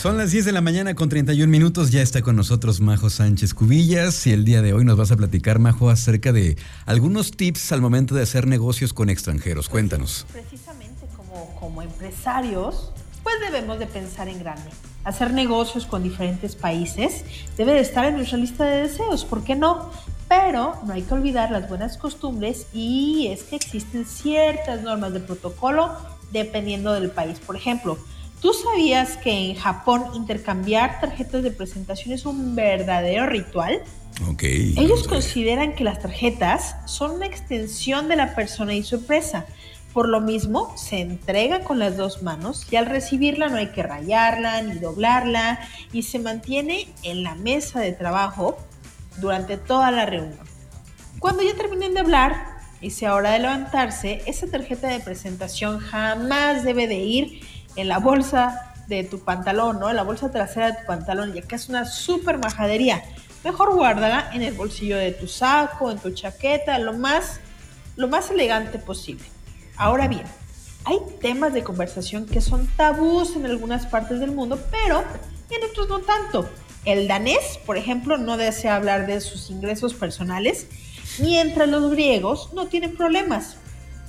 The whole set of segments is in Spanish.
Son las 10 de la mañana con 31 minutos. Ya está con nosotros Majo Sánchez Cubillas y el día de hoy nos vas a platicar, Majo, acerca de algunos tips al momento de hacer negocios con extranjeros. Cuéntanos. Precisamente como, empresarios, pues debemos de pensar en grande. Hacer negocios con diferentes países debe de estar en nuestra lista de deseos, ¿por qué no? Pero no hay que olvidar las buenas costumbres y es que existen ciertas normas de protocolo dependiendo del país. Por ejemplo, ¿Tú sabías que en Japón intercambiar tarjetas de presentación es un verdadero ritual? Ok. Ellos consideran que las tarjetas son una extensión de la persona y su empresa. Por lo mismo, se entrega con las dos manos y al recibirla no hay que rayarla ni doblarla y se mantiene en la mesa de trabajo durante toda la reunión. Cuando ya terminen de hablar y sea hora de levantarse, esa tarjeta de presentación jamás debe de ir en la bolsa de tu pantalón, ¿no? En la bolsa trasera de tu pantalón, ya que es una súper majadería. Mejor guárdala en el bolsillo de tu saco, en tu chaqueta, lo más, lo más elegante posible. Ahora bien, hay temas de conversación que son tabús en algunas partes del mundo, pero en otros no tanto. El danés, por ejemplo, no desea hablar de sus ingresos personales, mientras los griegos no tienen problemas.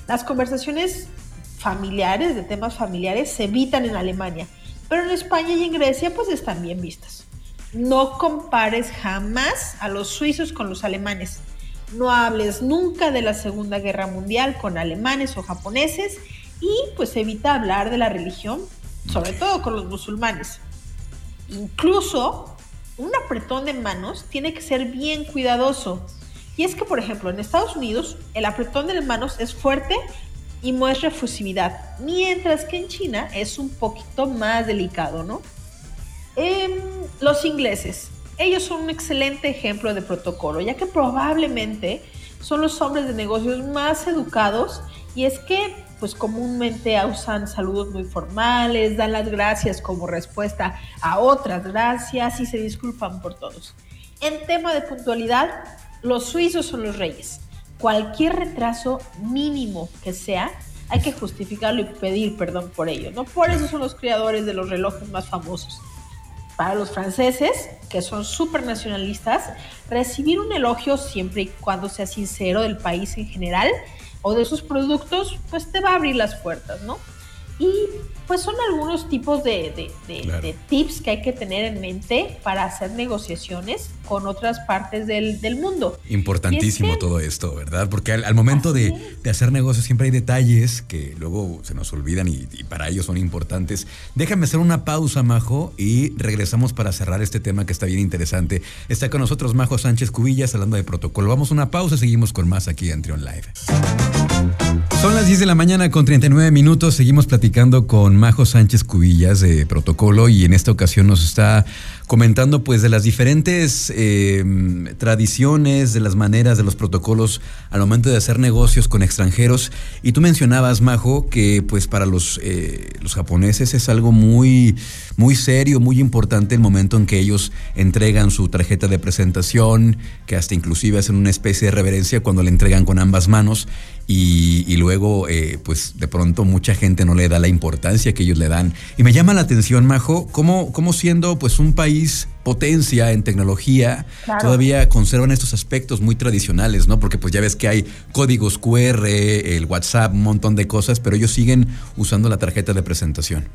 Las conversaciones familiares, de temas familiares, se evitan en Alemania, pero en España y en Grecia pues están bien vistas. No compares jamás a los suizos con los alemanes. No hables nunca de la Segunda Guerra Mundial con alemanes o japoneses y pues evita hablar de la religión, sobre todo con los musulmanes. Incluso un apretón de manos tiene que ser bien cuidadoso. Y es que, por ejemplo, en Estados Unidos el apretón de manos es fuerte y muestra efusividad, mientras que en China es un poquito más delicado, ¿no? Em, los ingleses, ellos son un excelente ejemplo de protocolo, ya que probablemente son los hombres de negocios más educados y es que pues comúnmente usan saludos muy formales, dan las gracias como respuesta a otras gracias y se disculpan por todos. En tema de puntualidad, los suizos son los reyes cualquier retraso mínimo que sea, hay que justificarlo y pedir perdón por ello, ¿no? Por eso son los creadores de los relojes más famosos. Para los franceses, que son súper nacionalistas, recibir un elogio siempre y cuando sea sincero del país en general o de sus productos, pues te va a abrir las puertas, ¿no? Y pues son algunos tipos de, tips que hay que tener en mente para hacer negociaciones con otras partes del, mundo. Importantísimo todo esto, ¿verdad? Porque al, momento de, hacer negocios siempre hay detalles que luego se nos olvidan y, y, para ellos son importantes. Déjame hacer una pausa, Majo, y regresamos para cerrar este tema que está bien interesante. Está con nosotros Majo Sánchez Cubillas hablando de protocolo. Vamos a una pausa, seguimos con más aquí en Trion Live. Son las 10 de la mañana con 39 minutos. Seguimos platicando con Majo Sánchez Cubillas de Protocolo y en esta ocasión nos está comentando pues de las diferentes eh, tradiciones, de las maneras, de los protocolos al momento de hacer negocios con extranjeros. Y tú mencionabas, Majo, que pues para los, eh, los japoneses es algo muy, muy serio, muy importante el momento en que ellos entregan su tarjeta de presentación, que hasta inclusive hacen una especie de reverencia cuando le entregan con ambas manos y, luego eh, pues de pronto mucha gente no le da la importancia que ellos le dan. Y me llama la atención, Majo, cómo, cómo siendo pues un país potencia en tecnología, todavía conservan estos aspectos muy tradicionales, ¿no? Porque pues ya ves que hay códigos QR, el WhatsApp, un montón de cosas, pero ellos siguen usando la tarjeta de presentación.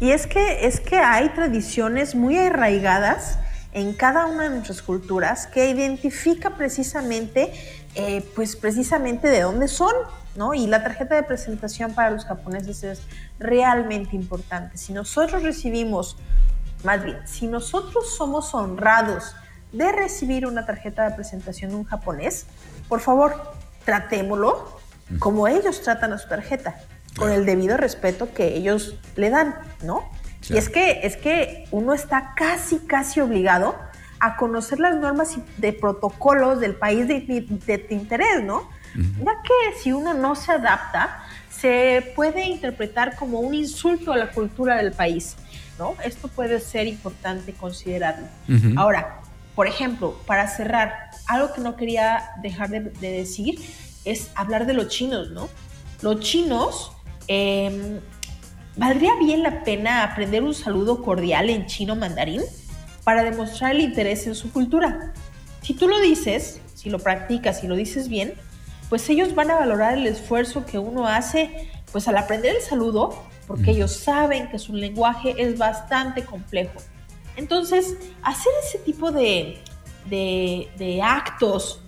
Y es que, es que hay tradiciones muy arraigadas en cada una de nuestras culturas que identifica precisamente eh, pues precisamente de dónde son, ¿no? Y la tarjeta de presentación para los japoneses es realmente importante. Si nosotros recibimos, más bien, si nosotros somos honrados de recibir una tarjeta de presentación de un japonés, por favor, tratémoslo como ellos tratan a su tarjeta, con el debido respeto que ellos le dan, ¿no? Y es que, es que uno está casi, casi obligado a conocer las normas de protocolos del país de, de, interés, ¿no? Ya que si uno no se adapta, se puede interpretar como un insulto a la cultura del país, ¿no? Esto puede ser importante considerarlo. Ahora, por ejemplo, para cerrar, algo que no quería dejar de, decir es hablar de los chinos, ¿no? Los chinos em, ¿valdría bien la pena aprender un saludo cordial en chino mandarín para demostrar el interés en su cultura? Si tú lo dices, si lo practicas y lo dices bien, pues ellos van a valorar el esfuerzo que uno hace pues al aprender el saludo, porque ellos saben que su lenguaje es bastante complejo. Entonces, hacer ese tipo de, de, actos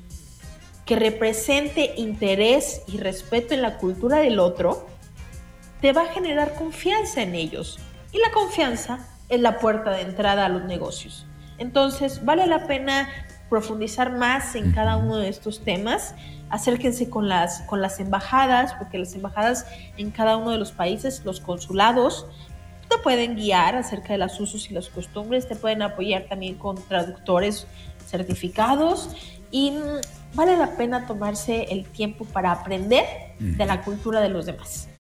que represente interés y respeto en la cultura del otro, te va a generar confianza en ellos. Y la confianza es la puerta de entrada a los negocios. Entonces, vale la pena profundizar más en cada uno de estos temas, acérquense con las, con las embajadas, porque las embajadas en cada uno de los países, los consulados, te pueden guiar acerca de los usos y las costumbres, te pueden apoyar también con traductores certificados y mm, vale la pena tomarse el tiempo para aprender de la cultura de los demás.